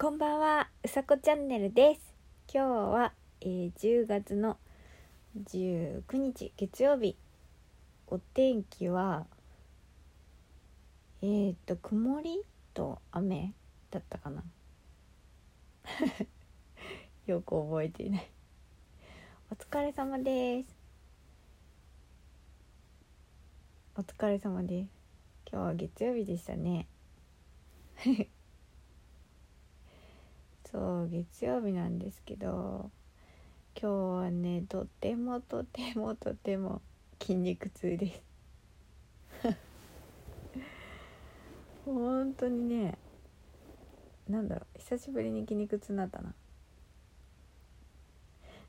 こんばんは、うさこチャンネルです。今日は、えー、10月の19日月曜日。お天気はえー、っと曇りと雨だったかな。よく覚えていない。お疲れ様です。お疲れ様です。今日は月曜日でしたね。そう月曜日なんですけど今日はねとてもとてもとても筋肉痛です。本当にねなんだろう久しぶりに筋肉痛になったな。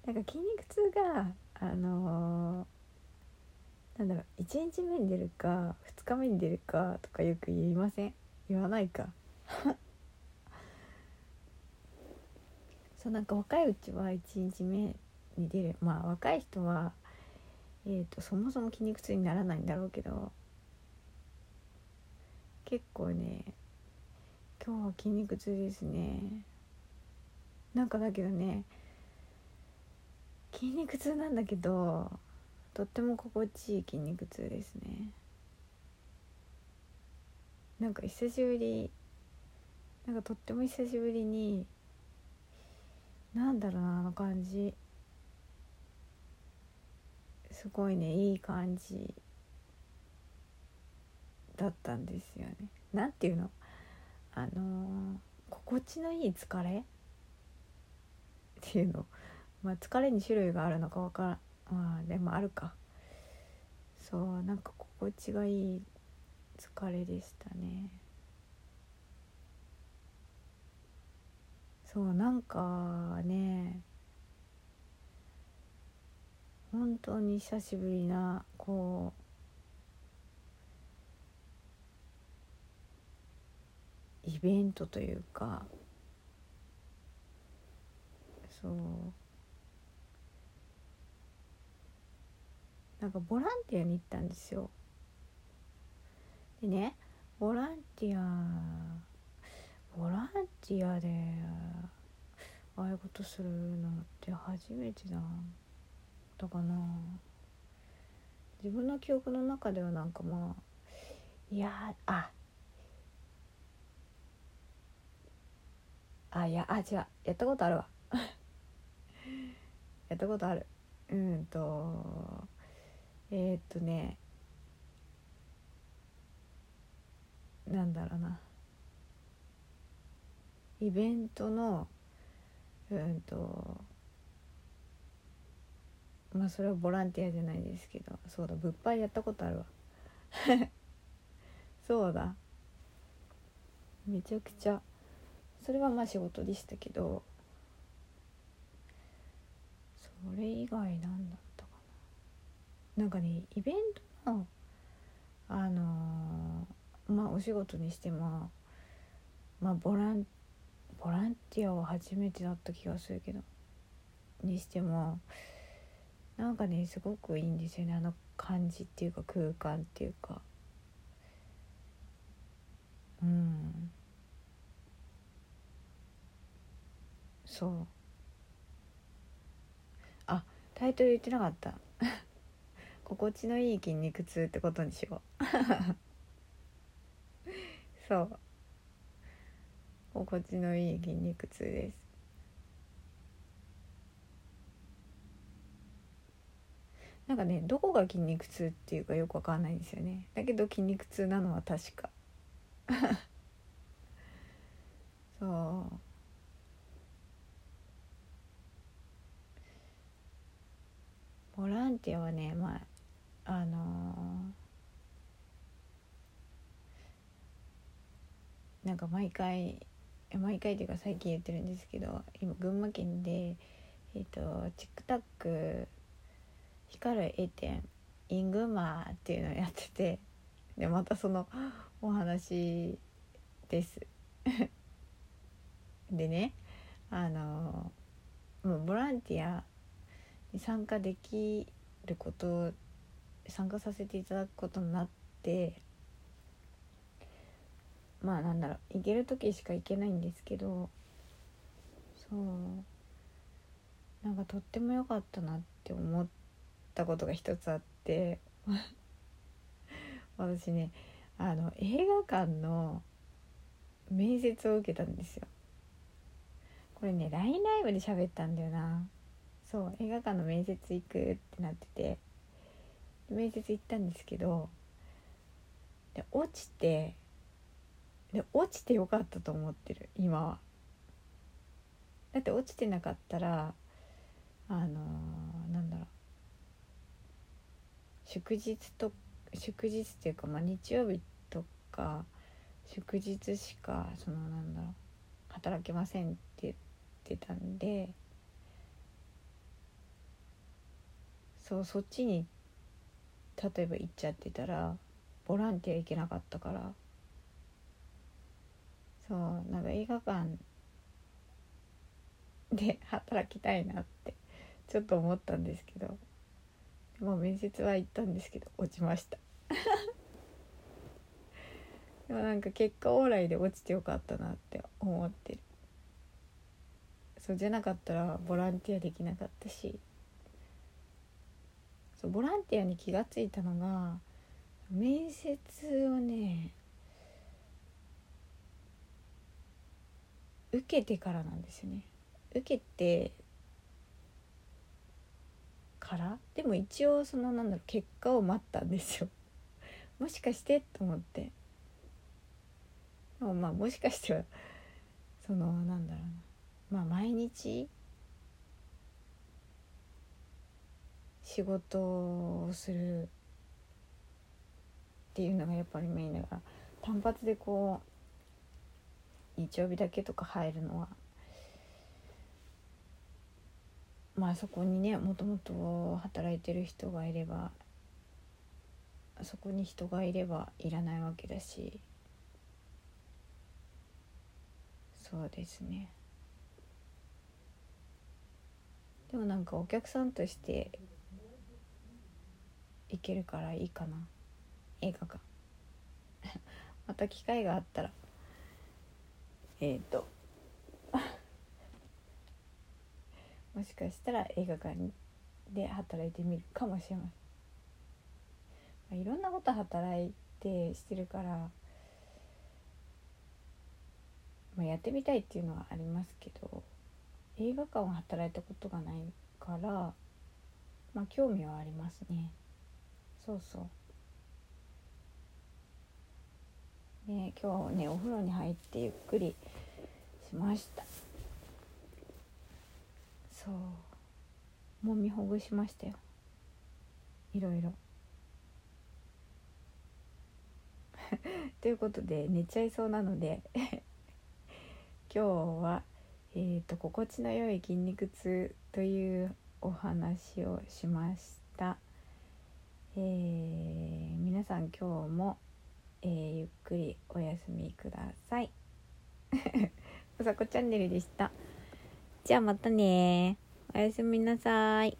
なんか筋肉痛があのー、なんだろう1日目に出るか2日目に出るかとかよく言いません？言わないか。そうなんか若いうちは1日目に出る。まあ若い人は、えーと、そもそも筋肉痛にならないんだろうけど結構ね今日は筋肉痛ですね。なんかだけどね筋肉痛なんだけどとっても心地いい筋肉痛ですね。なんか久しぶりなんかとっても久しぶりになんだろうなあの感じ。すごいねいい感じ。だったんですよね。なんていうの？あのー、心地のいい疲れ？っていうの。まあ疲れに種類があるのかわからん。まあでもあるか。そうなんか心地がいい疲れでしたね。そうなんかね本当に久しぶりなこうイベントというかそう。なんかボランティアに行ったんですよ。でねボランティアボランティアでああいうことするのって初めてだったかな。自分の記憶の中ではなんかまあいやあ。あいやあ違う。やったことあるわ。やったことある。うんとえー、っとねなんだろうな。イベントのうんとまあそれはボランティアじゃないですけどそうだ物販やったことあるわ。そうだ。めちゃくちゃ。それはまあ仕事でしたけどそれ以外なんだったかな。なんかねイベントのあのー、まあお仕事にしてもまあボランティアボランティアは初めてだった気がするけど。にしてもなんかねすごくいいんですよね。あの感じっていうか空間っていうか。うん。そう。あタイトル言ってなかった。心地のいい筋肉痛ってことにしよう。そう。心地のいい筋肉痛です。なんかねどこが筋肉痛っていうかよくわかんないんですよね。だけど筋肉痛なのは確か。そう。ボランティアはねまああのー、なんか毎回毎回というか最近言ってるんですけど今群馬県でえっ、ー、とチックタック光る A 店イングマっていうのをやっててでまたそのお話です。でねあのもうボランティアに参加できること参加させていただくことになってまあなんだろう行ける時しか行けないんですけどそうなんかとっても良かったなって思ったことが一つあって 私ねあの映画館の面接を受けたんですよ。これね LINE ライブで喋ったんだよな。そう映画館の面接行くってなってて面接行ったんですけどで落ちて落ちてよかったと思ってる今は。だって落ちてなかったらあのー、なんだろう。祝日と祝日っていうか、まあ、日曜日とか祝日しかそのなんだろう働けませんって言ってたんでそうそっちに例えば行っちゃってたらボランティア行けなかったからそうなんか映画館で働きたいなってちょっと思ったんですけどでも面接は行ったんですけど落ちました。でもなんか結果オーライで落ちてよかったなって思ってる。そうじゃなかったらボランティアできなかったし。そうボランティアに気が付いたのが面接をね受けてからなんですよね。受けてから？でも一応そのなんだろう結果を待ったんですよ。もしかして？と思って。もまあもしかしてはそのなんだろうな。まあ毎日仕事をするっていうのがやっぱりメインだから単発でこう日曜日だけとか入るのは。まあそこにねもともと働いてる人がいればそこに人がいればいらないわけだし。そうですね。でもなんかお客さんとして行けるからいいかな。映画館。また機会があったら。えっ、ー、と。もしかしたら映画館で働いてみるかもしれません、まあ、いろんなこと働いてしてるから、まあ、やってみたいっていうのはありますけど映画館は働いたことがないからまあ興味はありますね。そうそう。ね今日ねお風呂に入ってゆっくりしました。そう。もみほぐしましたよ。いろいろ。ということで寝ちゃいそうなので 今日は、えーと、心地の良い筋肉痛というお話をしました、えー、皆さん今日も、えー、ゆっくりお休みください うさこチャンネルでした。じゃあまたねおやすみなさい。